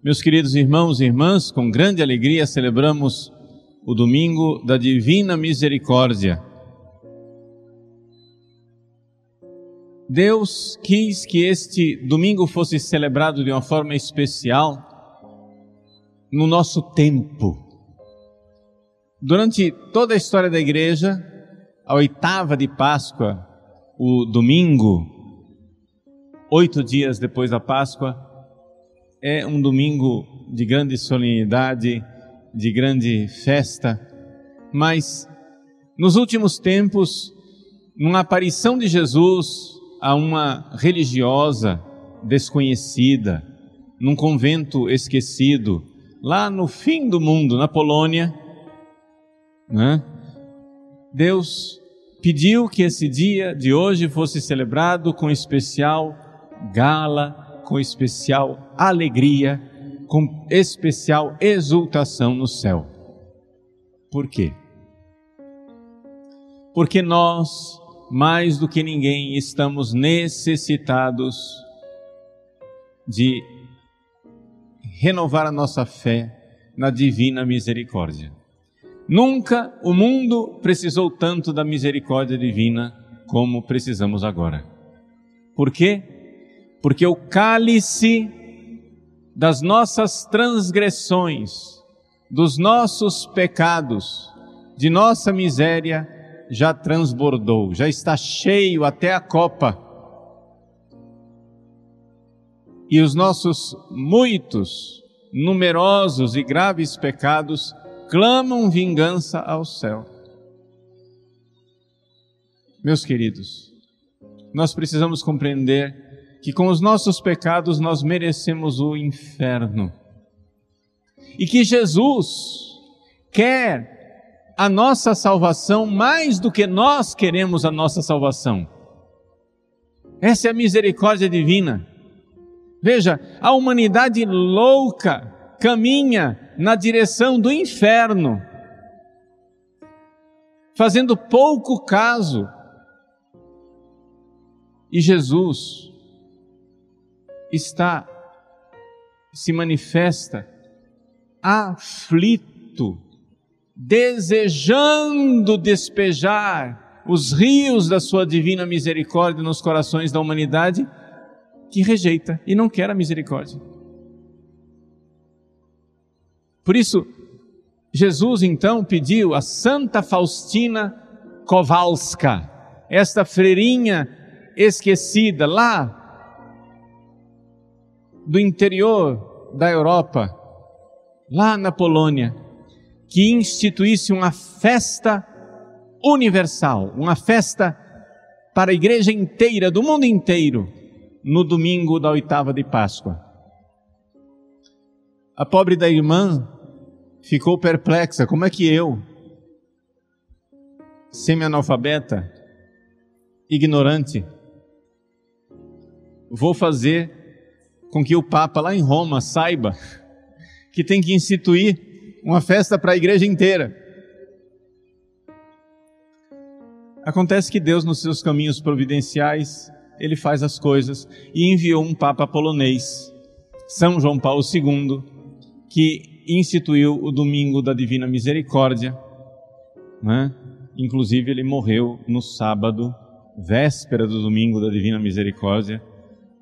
Meus queridos irmãos e irmãs, com grande alegria celebramos o domingo da Divina Misericórdia. Deus quis que este domingo fosse celebrado de uma forma especial no nosso tempo. Durante toda a história da igreja, a oitava de Páscoa, o domingo, oito dias depois da Páscoa, é um domingo de grande solenidade, de grande festa, mas nos últimos tempos, numa aparição de Jesus a uma religiosa desconhecida, num convento esquecido, lá no fim do mundo, na Polônia, né? Deus pediu que esse dia de hoje fosse celebrado com especial gala com especial alegria, com especial exultação no céu. Por quê? Porque nós, mais do que ninguém, estamos necessitados de renovar a nossa fé na divina misericórdia. Nunca o mundo precisou tanto da misericórdia divina como precisamos agora. Por quê? Porque o cálice das nossas transgressões, dos nossos pecados, de nossa miséria, já transbordou, já está cheio até a copa. E os nossos muitos, numerosos e graves pecados clamam vingança ao céu. Meus queridos, nós precisamos compreender que com os nossos pecados nós merecemos o inferno. E que Jesus quer a nossa salvação mais do que nós queremos a nossa salvação. Essa é a misericórdia divina. Veja, a humanidade louca caminha na direção do inferno, fazendo pouco caso. E Jesus, está, se manifesta aflito, desejando despejar os rios da sua divina misericórdia nos corações da humanidade que rejeita e não quer a misericórdia. Por isso, Jesus então pediu a Santa Faustina Kowalska, esta freirinha esquecida lá do interior da Europa, lá na Polônia, que instituísse uma festa universal, uma festa para a igreja inteira, do mundo inteiro, no domingo da oitava de Páscoa. A pobre da irmã ficou perplexa: como é que eu, semi-analfabeta, ignorante, vou fazer com que o Papa lá em Roma saiba que tem que instituir uma festa para a igreja inteira. Acontece que Deus, nos seus caminhos providenciais, ele faz as coisas e enviou um Papa polonês, São João Paulo II, que instituiu o Domingo da Divina Misericórdia. Né? Inclusive, ele morreu no sábado, véspera do Domingo da Divina Misericórdia.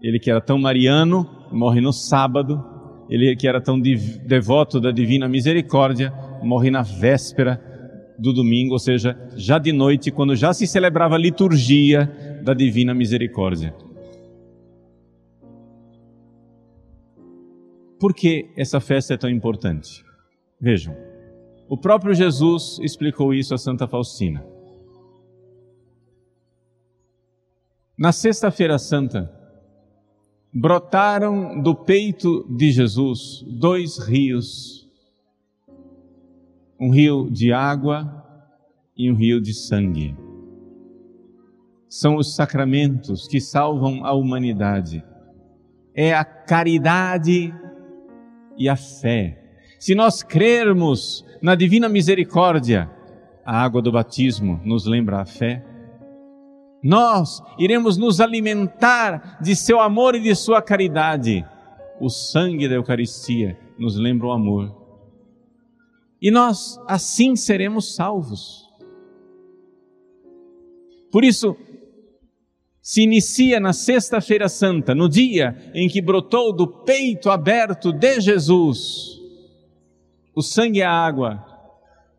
Ele que era tão mariano, morre no sábado. Ele que era tão devoto da divina misericórdia, morre na véspera do domingo, ou seja, já de noite, quando já se celebrava a liturgia da divina misericórdia. Por que essa festa é tão importante? Vejam, o próprio Jesus explicou isso a Santa Faustina. Na Sexta-feira Santa, brotaram do peito de Jesus dois rios, um rio de água e um rio de sangue. São os sacramentos que salvam a humanidade. É a caridade e a fé. Se nós crermos na divina misericórdia, a água do batismo nos lembra a fé nós iremos nos alimentar de seu amor e de sua caridade. o sangue da Eucaristia nos lembra o amor. E nós assim seremos salvos. Por isso, se inicia na Sexta-feira Santa, no dia em que brotou do peito aberto de Jesus o sangue e a água,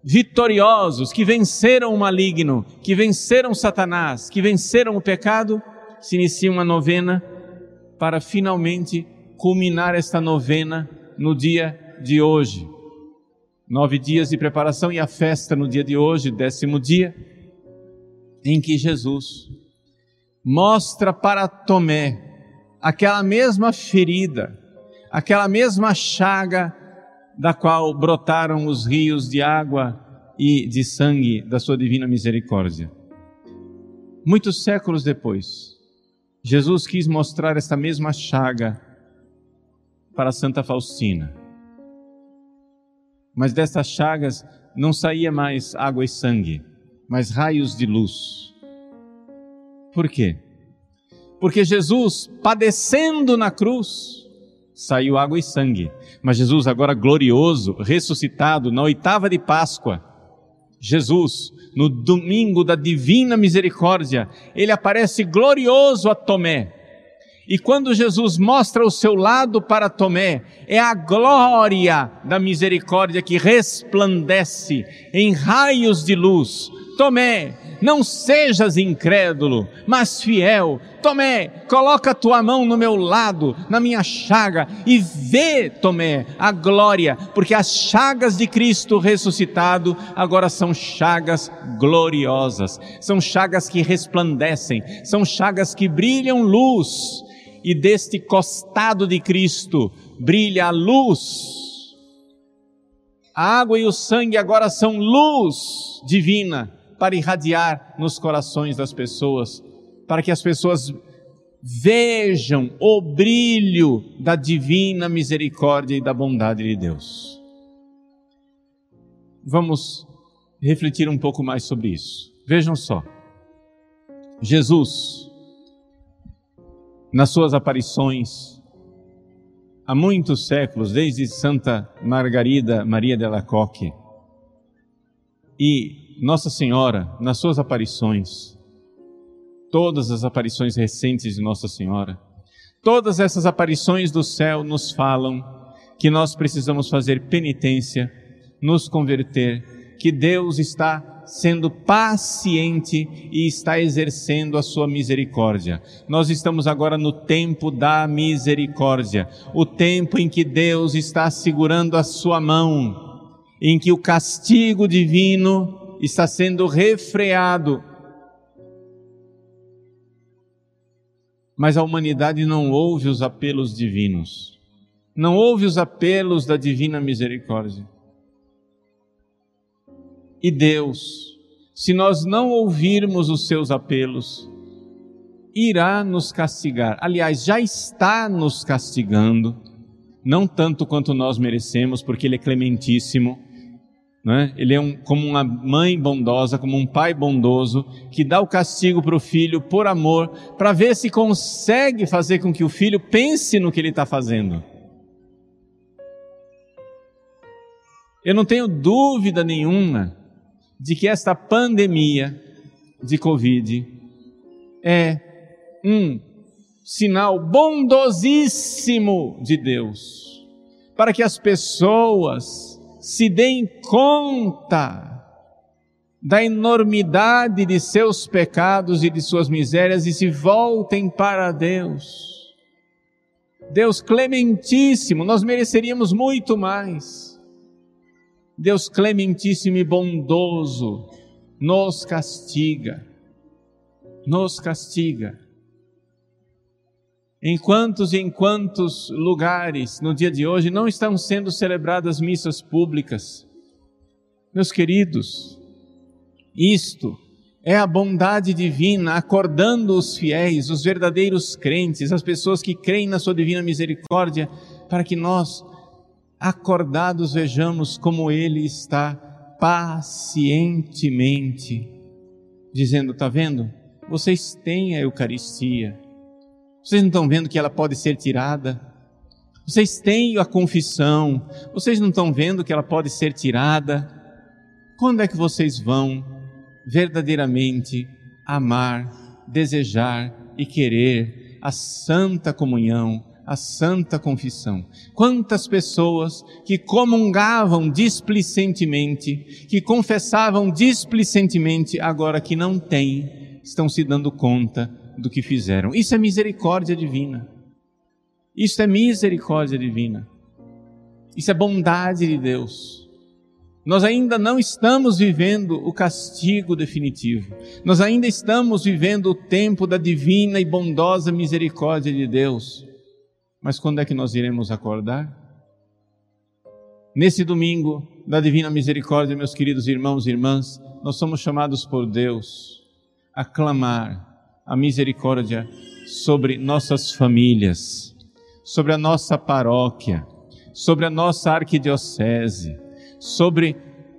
vitoriosos, que venceram o maligno, que venceram Satanás, que venceram o pecado, se inicia uma novena para finalmente culminar esta novena no dia de hoje. Nove dias de preparação e a festa no dia de hoje, décimo dia, em que Jesus mostra para Tomé aquela mesma ferida, aquela mesma chaga da qual brotaram os rios de água e de sangue da sua divina misericórdia. Muitos séculos depois, Jesus quis mostrar esta mesma chaga para Santa Faustina. Mas dessas chagas não saía mais água e sangue, mas raios de luz. Por quê? Porque Jesus, padecendo na cruz, saiu água e sangue. Mas Jesus, agora glorioso, ressuscitado, na oitava de Páscoa, Jesus, no domingo da divina misericórdia, ele aparece glorioso a Tomé, e quando Jesus mostra o seu lado para Tomé, é a glória da misericórdia que resplandece em raios de luz. Tomé, não sejas incrédulo, mas fiel. Tomé, coloca tua mão no meu lado, na minha chaga, e vê, Tomé, a glória, porque as chagas de Cristo ressuscitado agora são chagas gloriosas, são chagas que resplandecem, são chagas que brilham luz e deste costado de Cristo brilha a luz. A água e o sangue agora são luz divina para irradiar nos corações das pessoas, para que as pessoas vejam o brilho da divina misericórdia e da bondade de Deus. Vamos refletir um pouco mais sobre isso. Vejam só. Jesus, nas suas aparições há muitos séculos, desde Santa Margarida Maria de Alacoque. E Nossa Senhora, nas suas aparições, todas as aparições recentes de Nossa Senhora, todas essas aparições do céu nos falam que nós precisamos fazer penitência, nos converter, que Deus está sendo paciente e está exercendo a sua misericórdia. Nós estamos agora no tempo da misericórdia, o tempo em que Deus está segurando a sua mão, em que o castigo divino está sendo refreado. Mas a humanidade não ouve os apelos divinos, não ouve os apelos da divina misericórdia. E Deus, se nós não ouvirmos os seus apelos, irá nos castigar. Aliás, já está nos castigando, não tanto quanto nós merecemos, porque Ele é clementíssimo. Né? Ele é um, como uma mãe bondosa, como um pai bondoso, que dá o castigo para o filho por amor, para ver se consegue fazer com que o filho pense no que ele está fazendo. Eu não tenho dúvida nenhuma de que esta pandemia de Covid é um sinal bondosíssimo de Deus, para que as pessoas se deem conta da enormidade de seus pecados e de suas misérias e se voltem para Deus. Deus clementíssimo, nós mereceríamos muito mais. Deus clementíssimo e bondoso nos castiga, nos castiga. Em quantos e em quantos lugares no dia de hoje não estão sendo celebradas missas públicas? Meus queridos, isto é a bondade divina acordando os fiéis, os verdadeiros crentes, as pessoas que creem na Sua divina misericórdia, para que nós acordados vejamos como Ele está pacientemente dizendo: está vendo? Vocês têm a Eucaristia. Vocês não estão vendo que ela pode ser tirada? Vocês têm a confissão, vocês não estão vendo que ela pode ser tirada? Quando é que vocês vão verdadeiramente amar, desejar e querer a santa comunhão, a santa confissão. Quantas pessoas que comungavam displicentemente, que confessavam displicentemente, agora que não têm, estão se dando conta do que fizeram. Isso é misericórdia divina. Isso é misericórdia divina. Isso é bondade de Deus. Nós ainda não estamos vivendo o castigo definitivo. Nós ainda estamos vivendo o tempo da divina e bondosa misericórdia de Deus. Mas quando é que nós iremos acordar? Nesse domingo da divina misericórdia, meus queridos irmãos e irmãs, nós somos chamados por Deus a clamar a misericórdia sobre nossas famílias, sobre a nossa paróquia, sobre a nossa arquidiocese, sobre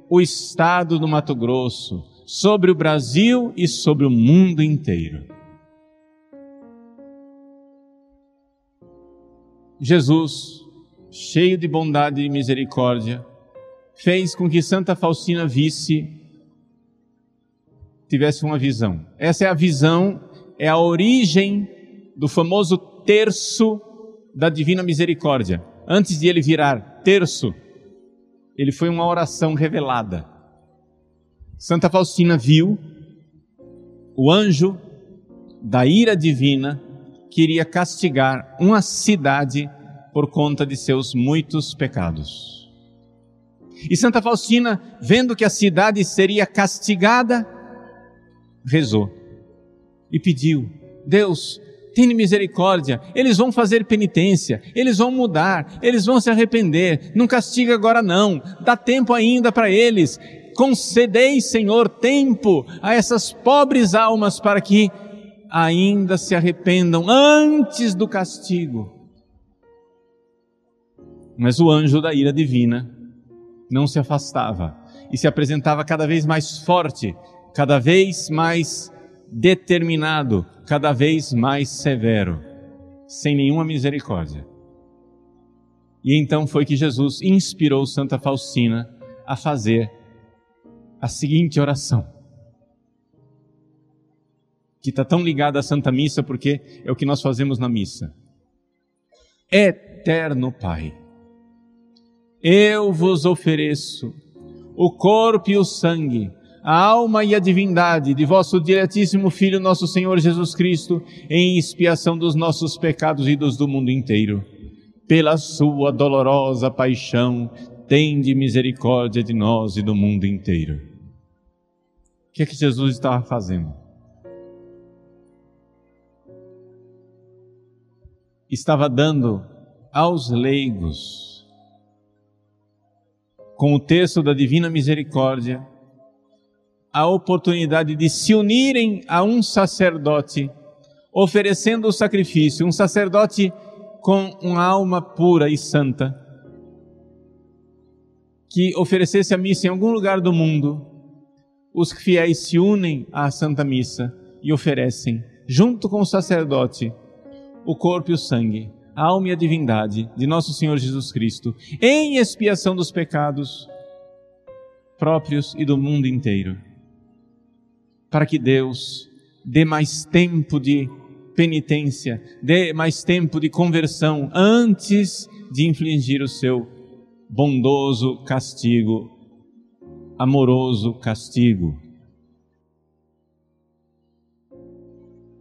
o estado do Mato Grosso, sobre o Brasil e sobre o mundo inteiro. Jesus, cheio de bondade e misericórdia, fez com que Santa Faustina visse, tivesse uma visão. Essa é a visão, é a origem do famoso terço da Divina Misericórdia. Antes de ele virar terço, ele foi uma oração revelada. Santa Faustina viu o anjo da ira divina queria castigar uma cidade por conta de seus muitos pecados. E Santa Faustina, vendo que a cidade seria castigada, rezou e pediu: Deus, tenha misericórdia, eles vão fazer penitência, eles vão mudar, eles vão se arrepender, não castiga agora não, dá tempo ainda para eles. Concedei, Senhor, tempo a essas pobres almas para que ainda se arrependam antes do castigo. Mas o anjo da ira divina não se afastava e se apresentava cada vez mais forte, cada vez mais determinado, cada vez mais severo, sem nenhuma misericórdia. E então foi que Jesus inspirou Santa Faustina a fazer a seguinte oração que está tão ligada à Santa Missa, porque é o que nós fazemos na missa. Eterno Pai, eu vos ofereço o corpo e o sangue, a alma e a divindade de vosso diretíssimo Filho, nosso Senhor Jesus Cristo, em expiação dos nossos pecados e dos do mundo inteiro. Pela sua dolorosa paixão, tende misericórdia de nós e do mundo inteiro. O que é que Jesus estava fazendo? estava dando aos leigos, com o texto da Divina Misericórdia, a oportunidade de se unirem a um sacerdote, oferecendo o sacrifício, um sacerdote com uma alma pura e santa, que oferecesse a missa em algum lugar do mundo, os fiéis se unem à Santa Missa e oferecem, junto com o sacerdote, o corpo e o sangue, a alma e a divindade de nosso Senhor Jesus Cristo, em expiação dos pecados próprios e do mundo inteiro. Para que Deus dê mais tempo de penitência, dê mais tempo de conversão antes de infligir o seu bondoso castigo, amoroso castigo.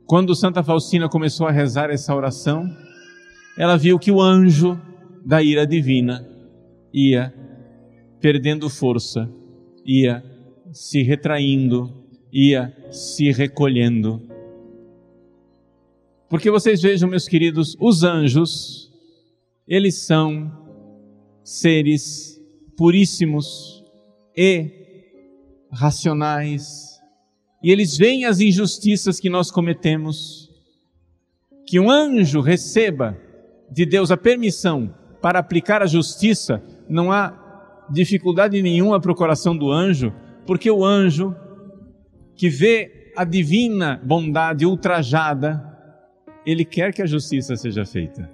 Quando Santa Faustina começou a rezar essa oração, ela viu que o anjo da ira divina ia perdendo força, ia se retraindo, ia se recolhendo. Porque vocês vejam, meus queridos, os anjos, eles são seres puríssimos e racionais, e eles veem as injustiças que nós cometemos, que um anjo receba de Deus a permissão para aplicar a justiça, não há dificuldade nenhuma para o coração do anjo, porque o anjo que vê a divina bondade ultrajada, ele quer que a justiça seja feita.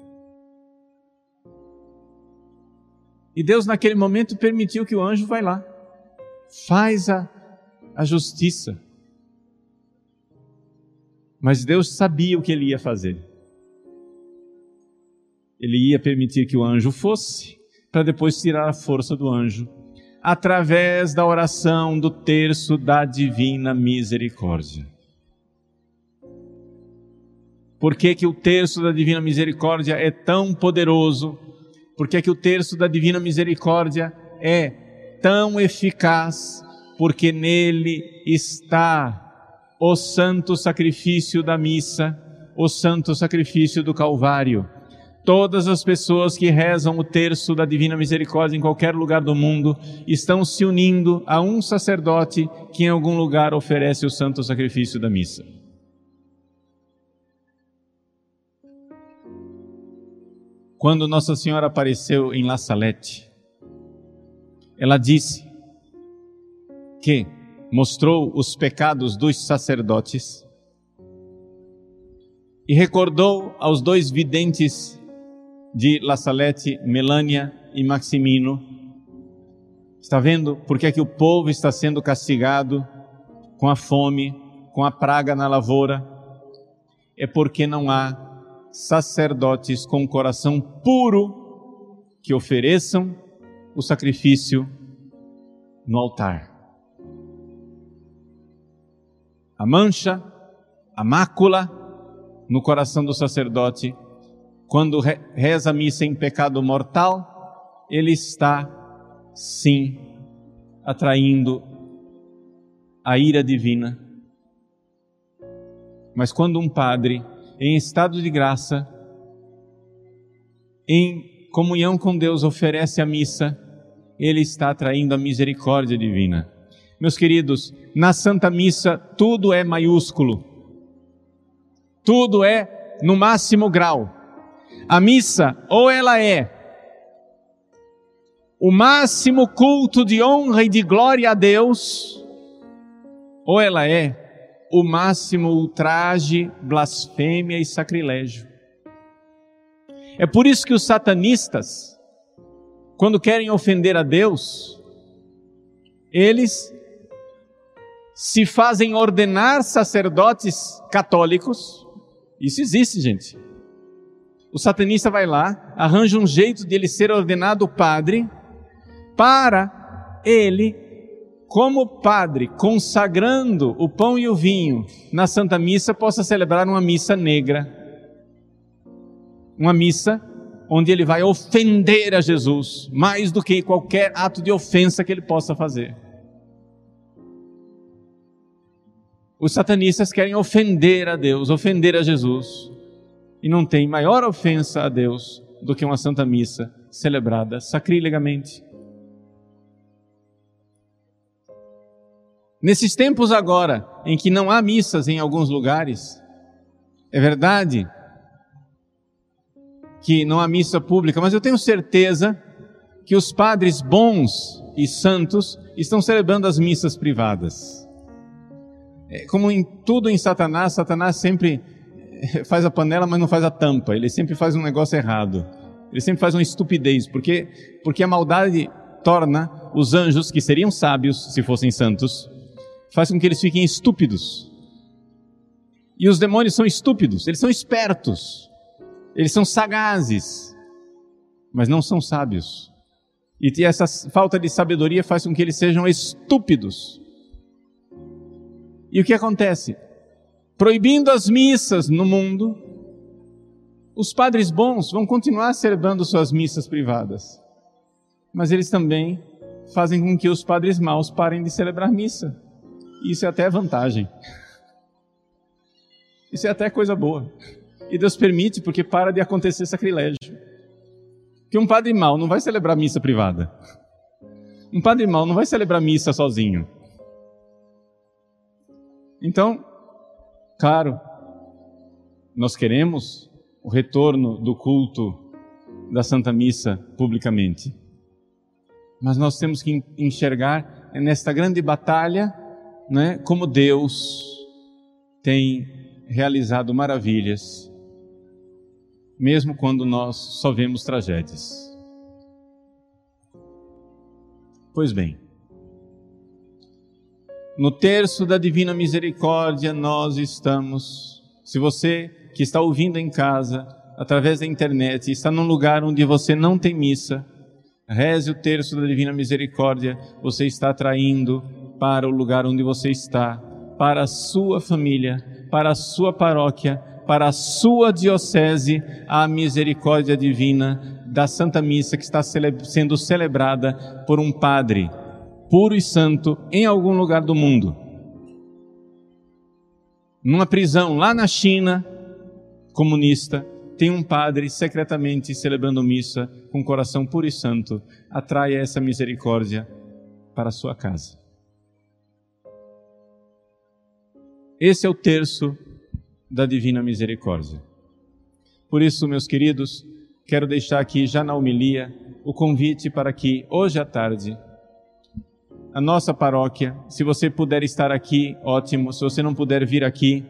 E Deus, naquele momento, permitiu que o anjo vá lá, faz a, a justiça. Mas Deus sabia o que ele ia fazer. Ele ia permitir que o anjo fosse, para depois tirar a força do anjo, através da oração do terço da divina misericórdia. Por que, que o terço da divina misericórdia é tão poderoso? Por que, que o terço da divina misericórdia é tão eficaz? Porque nele está o santo sacrifício da missa, o santo sacrifício do Calvário. Todas as pessoas que rezam o terço da Divina Misericórdia em qualquer lugar do mundo estão se unindo a um sacerdote que em algum lugar oferece o santo sacrifício da missa. Quando Nossa Senhora apareceu em La Salette, ela disse que mostrou os pecados dos sacerdotes e recordou aos dois videntes de La Salette, Melânia e Maximino. Está vendo por que, é que o povo está sendo castigado com a fome, com a praga na lavoura? É porque não há sacerdotes com coração puro que ofereçam o sacrifício no altar a mancha, a mácula no coração do sacerdote, quando reza a missa em pecado mortal, ele está, sim, atraindo a ira divina. Mas quando um padre, em estado de graça, em comunhão com Deus, oferece a missa, ele está atraindo a misericórdia divina. Meus queridos, na Santa Missa tudo é maiúsculo, tudo é no máximo grau. A missa, ou ela é o máximo culto de honra e de glória a Deus, ou ela é o máximo ultraje, blasfêmia e sacrilégio. É por isso que os satanistas, quando querem ofender a Deus, eles se fazem ordenar sacerdotes católicos. Isso existe, gente. O satanista vai lá, arranja um jeito de ele ser ordenado padre, para ele, como padre, consagrando o pão e o vinho na Santa Missa, possa celebrar uma missa negra. Uma missa onde ele vai ofender a Jesus, mais do que qualquer ato de ofensa que ele possa fazer. Os satanistas querem ofender a Deus, ofender a Jesus. E não tem maior ofensa a Deus do que uma santa missa celebrada sacrilegamente. Nesses tempos agora, em que não há missas em alguns lugares, é verdade que não há missa pública, mas eu tenho certeza que os padres bons e santos estão celebrando as missas privadas. É, como em tudo em Satanás, Satanás sempre faz a panela, mas não faz a tampa. Ele sempre faz um negócio errado. Ele sempre faz uma estupidez, porque porque a maldade torna os anjos que seriam sábios se fossem santos, faz com que eles fiquem estúpidos. E os demônios são estúpidos, eles são espertos. Eles são sagazes, mas não são sábios. E essa falta de sabedoria faz com que eles sejam estúpidos. E o que acontece? Proibindo as missas no mundo, os padres bons vão continuar celebrando suas missas privadas, mas eles também fazem com que os padres maus parem de celebrar missa. Isso é até vantagem. Isso é até coisa boa. E Deus permite porque para de acontecer sacrilégio. Que um padre mau não vai celebrar missa privada. Um padre mau não vai celebrar missa sozinho. Então, claro, nós queremos o retorno do culto da Santa Missa publicamente. Mas nós temos que enxergar nesta grande batalha, né, como Deus tem realizado maravilhas, mesmo quando nós só vemos tragédias. Pois bem, no terço da Divina Misericórdia nós estamos. Se você que está ouvindo em casa, através da internet, está num lugar onde você não tem missa, reze o terço da Divina Misericórdia, você está atraindo para o lugar onde você está, para a sua família, para a sua paróquia, para a sua diocese, a misericórdia divina da Santa Missa que está sendo celebrada por um padre puro e santo em algum lugar do mundo. Numa prisão lá na China, comunista, tem um padre secretamente celebrando missa com coração puro e santo. Atraia essa misericórdia para a sua casa. Esse é o terço da divina misericórdia. Por isso, meus queridos, quero deixar aqui já na homilia o convite para que hoje à tarde a nossa paróquia. Se você puder estar aqui, ótimo. Se você não puder vir aqui,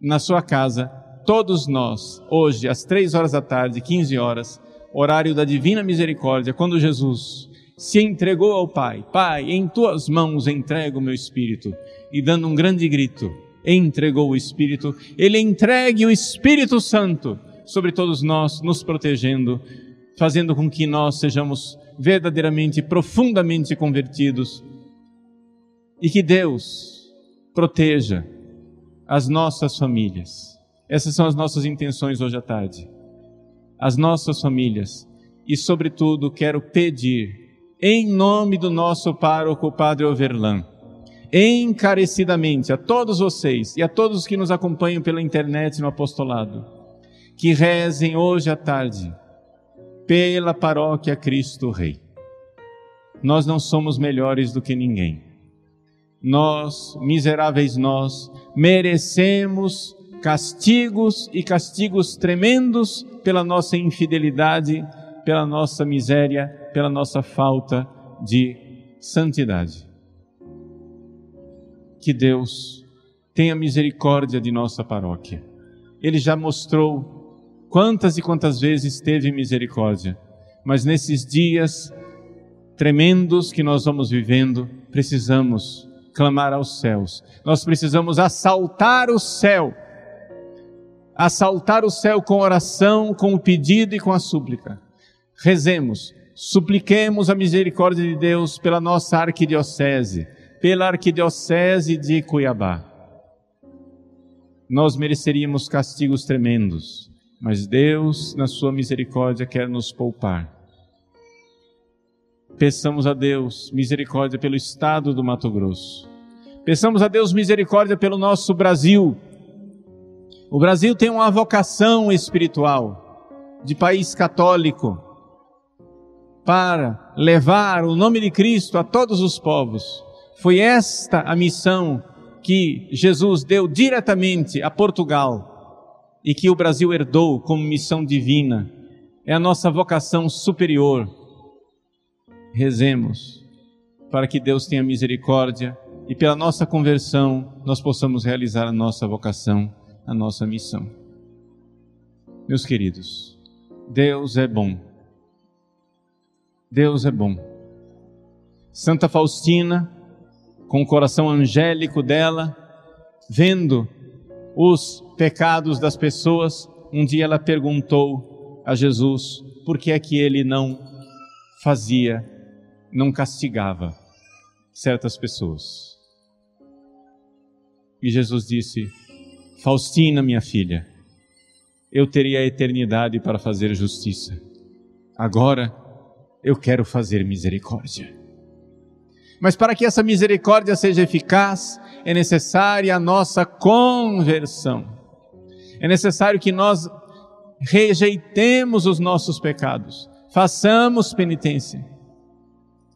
na sua casa, todos nós, hoje, às três horas da tarde, 15 horas, horário da Divina Misericórdia, quando Jesus se entregou ao Pai: Pai, em tuas mãos entrego o meu espírito. E dando um grande grito, entregou o Espírito, ele entregue o Espírito Santo sobre todos nós, nos protegendo, fazendo com que nós sejamos verdadeiramente, profundamente convertidos. E que Deus proteja as nossas famílias. Essas são as nossas intenções hoje à tarde. As nossas famílias. E, sobretudo, quero pedir, em nome do nosso pároco, Padre Overlan, encarecidamente a todos vocês e a todos que nos acompanham pela internet no apostolado, que rezem hoje à tarde pela paróquia Cristo Rei. Nós não somos melhores do que ninguém. Nós, miseráveis nós, merecemos castigos e castigos tremendos pela nossa infidelidade, pela nossa miséria, pela nossa falta de santidade. Que Deus tenha misericórdia de nossa paróquia. Ele já mostrou Quantas e quantas vezes teve misericórdia, mas nesses dias tremendos que nós vamos vivendo, precisamos clamar aos céus, nós precisamos assaltar o céu, assaltar o céu com oração, com o pedido e com a súplica. Rezemos, supliquemos a misericórdia de Deus pela nossa arquidiocese, pela arquidiocese de Cuiabá. Nós mereceríamos castigos tremendos, mas Deus, na sua misericórdia, quer nos poupar. Peçamos a Deus misericórdia pelo estado do Mato Grosso. Peçamos a Deus misericórdia pelo nosso Brasil. O Brasil tem uma vocação espiritual de país católico para levar o nome de Cristo a todos os povos. Foi esta a missão que Jesus deu diretamente a Portugal e que o Brasil herdou como missão divina, é a nossa vocação superior. Rezemos para que Deus tenha misericórdia e pela nossa conversão nós possamos realizar a nossa vocação, a nossa missão. Meus queridos, Deus é bom. Deus é bom. Santa Faustina, com o coração angélico dela, vendo os pecados das pessoas, um dia ela perguntou a Jesus por que é que ele não fazia, não castigava certas pessoas. E Jesus disse: Faustina, minha filha, eu teria a eternidade para fazer justiça. Agora eu quero fazer misericórdia. Mas para que essa misericórdia seja eficaz, é necessária a nossa conversão. É necessário que nós rejeitemos os nossos pecados, façamos penitência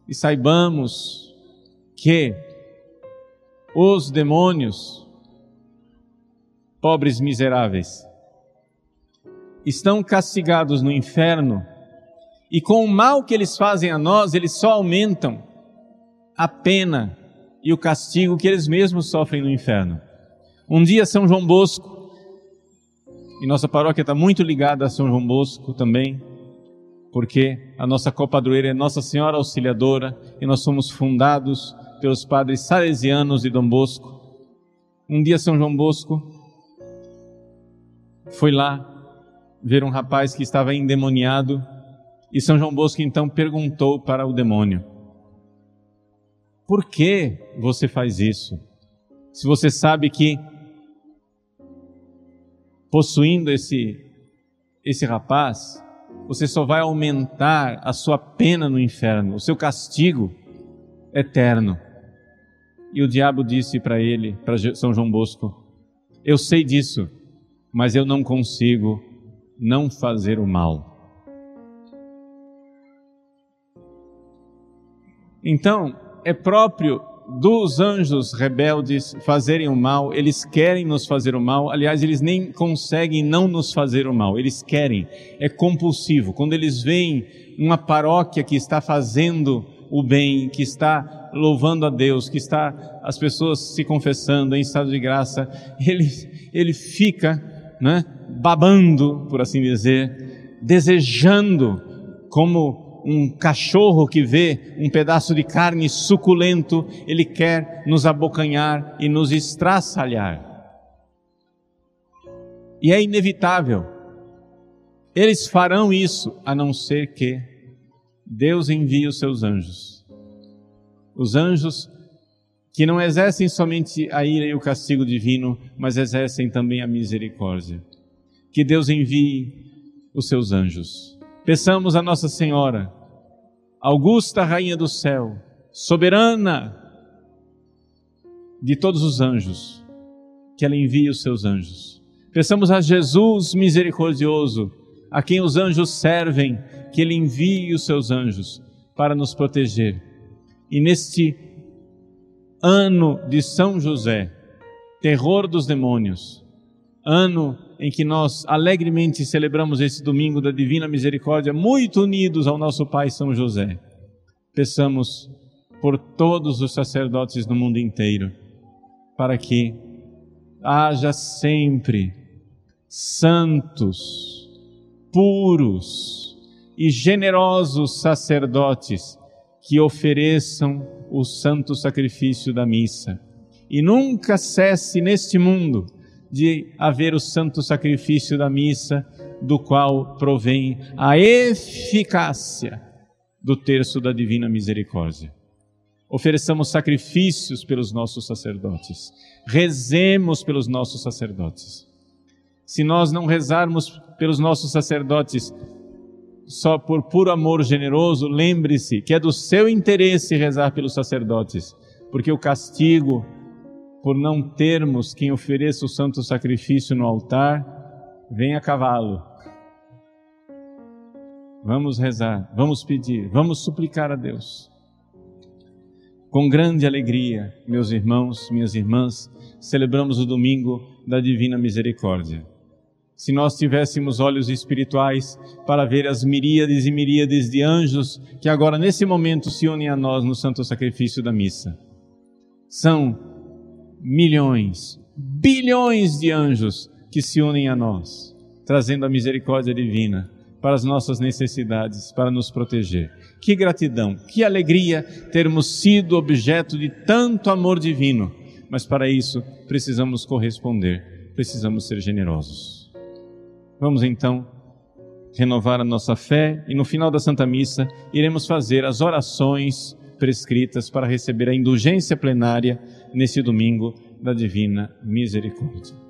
e saibamos que os demônios, pobres miseráveis, estão castigados no inferno e com o mal que eles fazem a nós, eles só aumentam a pena e o castigo que eles mesmos sofrem no inferno. Um dia, São João Bosco, e nossa paróquia está muito ligada a São João Bosco também, porque a nossa copadroeira é Nossa Senhora Auxiliadora e nós somos fundados pelos padres salesianos de Dom Bosco. Um dia São João Bosco foi lá ver um rapaz que estava endemoniado e São João Bosco então perguntou para o demônio: Por que você faz isso? Se você sabe que possuindo esse esse rapaz, você só vai aumentar a sua pena no inferno, o seu castigo eterno. E o diabo disse para ele, para São João Bosco: Eu sei disso, mas eu não consigo não fazer o mal. Então, é próprio dos anjos rebeldes fazerem o mal, eles querem nos fazer o mal, aliás, eles nem conseguem não nos fazer o mal, eles querem, é compulsivo. Quando eles veem uma paróquia que está fazendo o bem, que está louvando a Deus, que está as pessoas se confessando em estado de graça, ele, ele fica né, babando, por assim dizer, desejando como um cachorro que vê um pedaço de carne suculento, ele quer nos abocanhar e nos estraçalhar. E é inevitável. Eles farão isso a não ser que Deus envie os seus anjos. Os anjos que não exercem somente a ira e o castigo divino, mas exercem também a misericórdia. Que Deus envie os seus anjos Peçamos a Nossa Senhora, Augusta Rainha do Céu, soberana de todos os anjos, que ela envie os seus anjos. Peçamos a Jesus misericordioso, a quem os anjos servem, que ele envie os seus anjos para nos proteger. E neste ano de São José, terror dos demônios, ano em que nós alegremente celebramos esse domingo da Divina Misericórdia, muito unidos ao nosso Pai São José. Peçamos por todos os sacerdotes do mundo inteiro, para que haja sempre santos, puros e generosos sacerdotes que ofereçam o santo sacrifício da missa. E nunca cesse neste mundo de haver o santo sacrifício da missa, do qual provém a eficácia do terço da divina misericórdia. Ofereçamos sacrifícios pelos nossos sacerdotes, rezemos pelos nossos sacerdotes. Se nós não rezarmos pelos nossos sacerdotes só por puro amor generoso, lembre-se que é do seu interesse rezar pelos sacerdotes, porque o castigo por não termos quem ofereça o santo sacrifício no altar, vem a cavalo. Vamos rezar, vamos pedir, vamos suplicar a Deus. Com grande alegria, meus irmãos, minhas irmãs, celebramos o domingo da Divina Misericórdia. Se nós tivéssemos olhos espirituais para ver as miríades e miríades de anjos que agora nesse momento se unem a nós no santo sacrifício da missa, são milhões, bilhões de anjos que se unem a nós, trazendo a misericórdia divina para as nossas necessidades, para nos proteger. Que gratidão, que alegria termos sido objeto de tanto amor divino, mas para isso precisamos corresponder, precisamos ser generosos. Vamos então renovar a nossa fé e no final da Santa Missa iremos fazer as orações prescritas para receber a indulgência plenária nesse domingo da Divina Misericórdia.